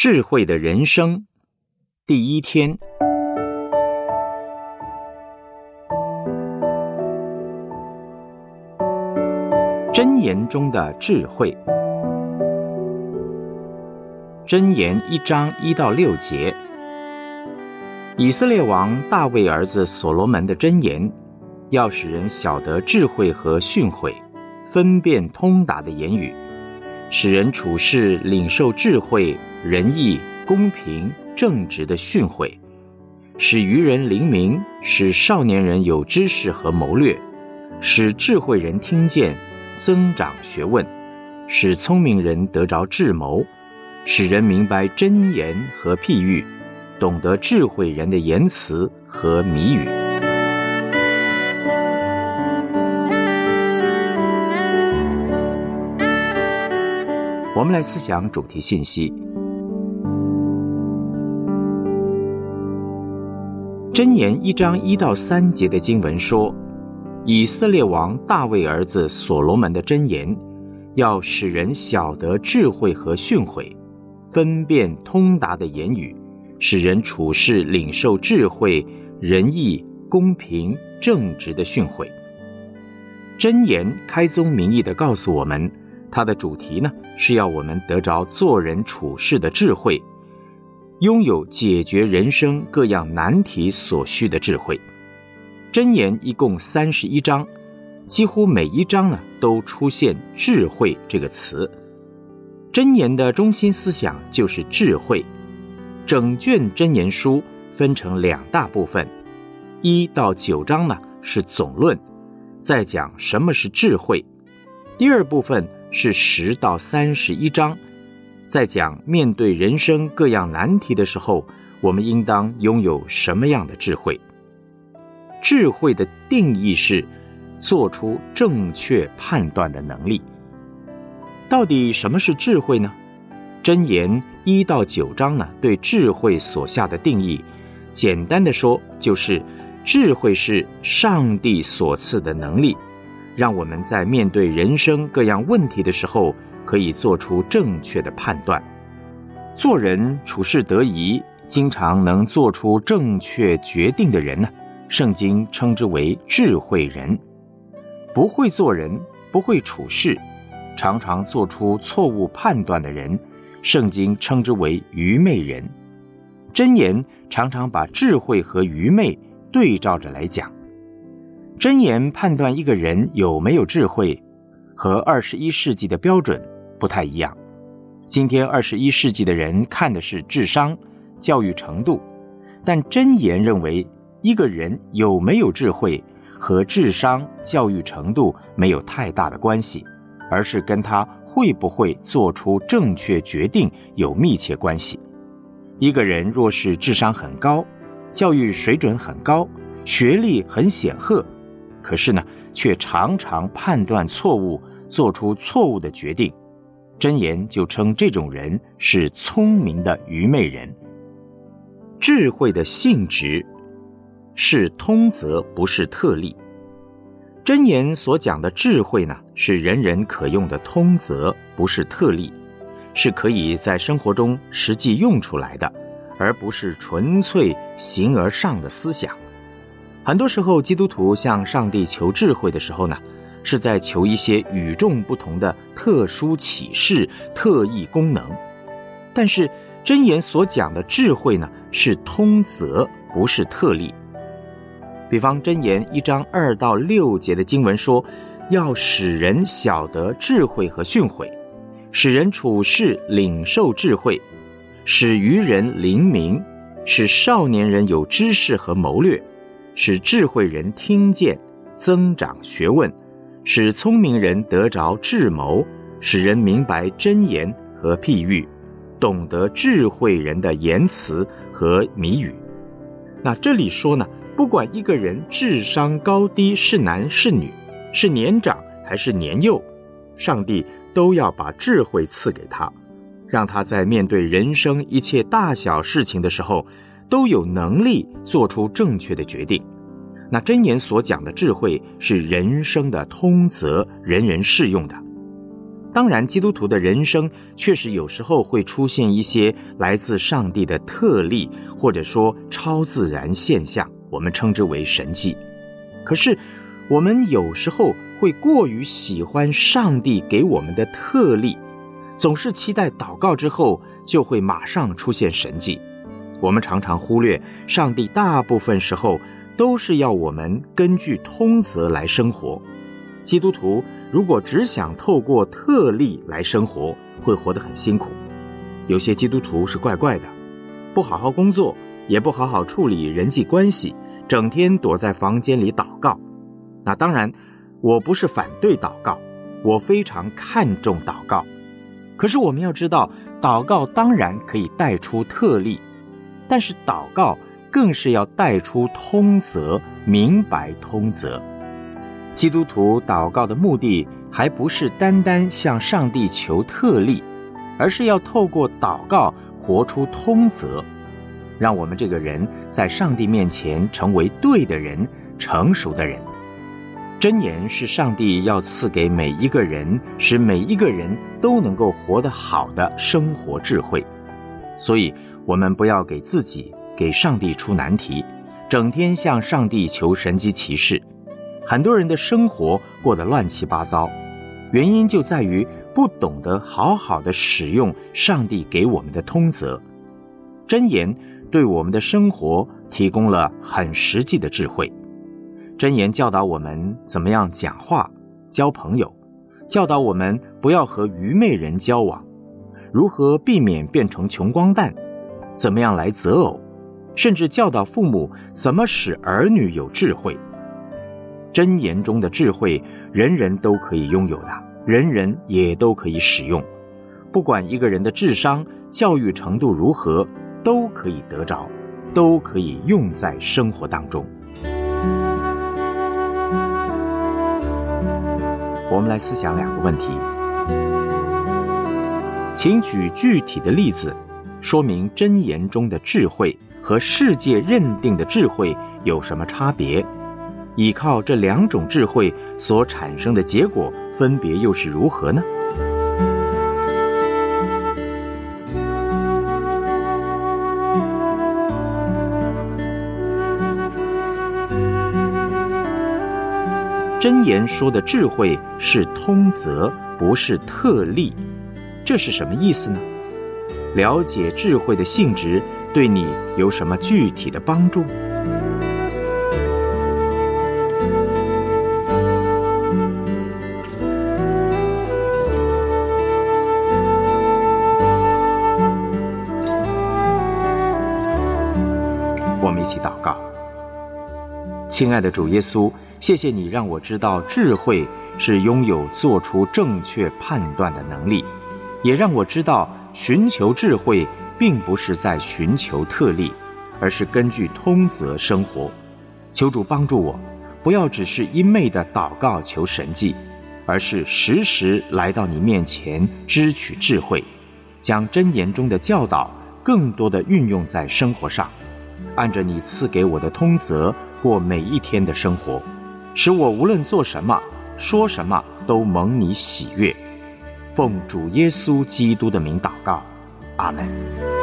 智慧的人生第一天，箴言中的智慧。箴言一章一到六节，以色列王大卫儿子所罗门的箴言，要使人晓得智慧和训诲，分辨通达的言语，使人处事领受智慧。仁义、公平、正直的训诲，使愚人灵明，使少年人有知识和谋略，使智慧人听见，增长学问，使聪明人得着智谋，使人明白真言和譬喻，懂得智慧人的言辞和谜语。我们来思想主题信息。箴言一章一到三节的经文说：“以色列王大卫儿子所罗门的箴言，要使人晓得智慧和训诲，分辨通达的言语，使人处事领受智慧、仁义、公平、正直的训诲。”箴言开宗明义的告诉我们，它的主题呢是要我们得着做人处事的智慧。拥有解决人生各样难题所需的智慧。箴言一共三十一章，几乎每一章呢都出现“智慧”这个词。箴言的中心思想就是智慧。整卷箴言书分成两大部分，一到九章呢是总论，在讲什么是智慧；第二部分是十到三十一章。在讲面对人生各样难题的时候，我们应当拥有什么样的智慧？智慧的定义是做出正确判断的能力。到底什么是智慧呢？箴言一到九章呢，对智慧所下的定义，简单的说，就是智慧是上帝所赐的能力，让我们在面对人生各样问题的时候。可以做出正确的判断，做人处事得宜，经常能做出正确决定的人呢？圣经称之为智慧人。不会做人，不会处事，常常做出错误判断的人，圣经称之为愚昧人。箴言常常把智慧和愚昧对照着来讲。箴言判断一个人有没有智慧，和二十一世纪的标准。不太一样。今天二十一世纪的人看的是智商、教育程度，但真言认为，一个人有没有智慧和智商、教育程度没有太大的关系，而是跟他会不会做出正确决定有密切关系。一个人若是智商很高，教育水准很高，学历很显赫，可是呢，却常常判断错误，做出错误的决定。箴言就称这种人是聪明的愚昧人。智慧的性质是通则，不是特例。箴言所讲的智慧呢，是人人可用的通则，不是特例，是可以在生活中实际用出来的，而不是纯粹形而上的思想。很多时候，基督徒向上帝求智慧的时候呢。是在求一些与众不同的特殊启示、特异功能，但是真言所讲的智慧呢，是通则，不是特例。比方真言一章二到六节的经文说，要使人晓得智慧和训诲，使人处事领受智慧，使愚人灵明，使少年人有知识和谋略，使智慧人听见，增长学问。使聪明人得着智谋，使人明白真言和譬喻，懂得智慧人的言辞和谜语。那这里说呢，不管一个人智商高低，是男是女，是年长还是年幼，上帝都要把智慧赐给他，让他在面对人生一切大小事情的时候，都有能力做出正确的决定。那真言所讲的智慧是人生的通则，人人适用的。当然，基督徒的人生确实有时候会出现一些来自上帝的特例，或者说超自然现象，我们称之为神迹。可是，我们有时候会过于喜欢上帝给我们的特例，总是期待祷告之后就会马上出现神迹。我们常常忽略，上帝大部分时候都是要我们根据通则来生活。基督徒如果只想透过特例来生活，会活得很辛苦。有些基督徒是怪怪的，不好好工作，也不好好处理人际关系，整天躲在房间里祷告。那当然，我不是反对祷告，我非常看重祷告。可是我们要知道，祷告当然可以带出特例，但是祷告更是要带出通则，明白通则。基督徒祷告的目的，还不是单单向上帝求特例，而是要透过祷告活出通则，让我们这个人在上帝面前成为对的人、成熟的人。箴言是上帝要赐给每一个人，使每一个人都能够活得好的生活智慧。所以，我们不要给自己、给上帝出难题，整天向上帝求神机骑士。很多人的生活过得乱七八糟，原因就在于不懂得好好的使用上帝给我们的通则。箴言对我们的生活提供了很实际的智慧。箴言教导我们怎么样讲话、交朋友，教导我们不要和愚昧人交往，如何避免变成穷光蛋，怎么样来择偶，甚至教导父母怎么使儿女有智慧。箴言中的智慧，人人都可以拥有的，人人也都可以使用。不管一个人的智商、教育程度如何，都可以得着，都可以用在生活当中。我们来思想两个问题，请举具体的例子，说明真言中的智慧和世界认定的智慧有什么差别。依靠这两种智慧所产生的结果，分别又是如何呢？真言说的智慧是通则，不是特例，这是什么意思呢？了解智慧的性质，对你有什么具体的帮助？我们一起祷告，亲爱的主耶稣，谢谢你让我知道智慧是拥有做出正确判断的能力，也让我知道寻求智慧并不是在寻求特例，而是根据通则生活。求主帮助我，不要只是一昧的祷告求神迹，而是时时来到你面前支取智慧，将真言中的教导更多的运用在生活上。按着你赐给我的通则过每一天的生活，使我无论做什么、说什么都蒙你喜悦。奉主耶稣基督的名祷告，阿门。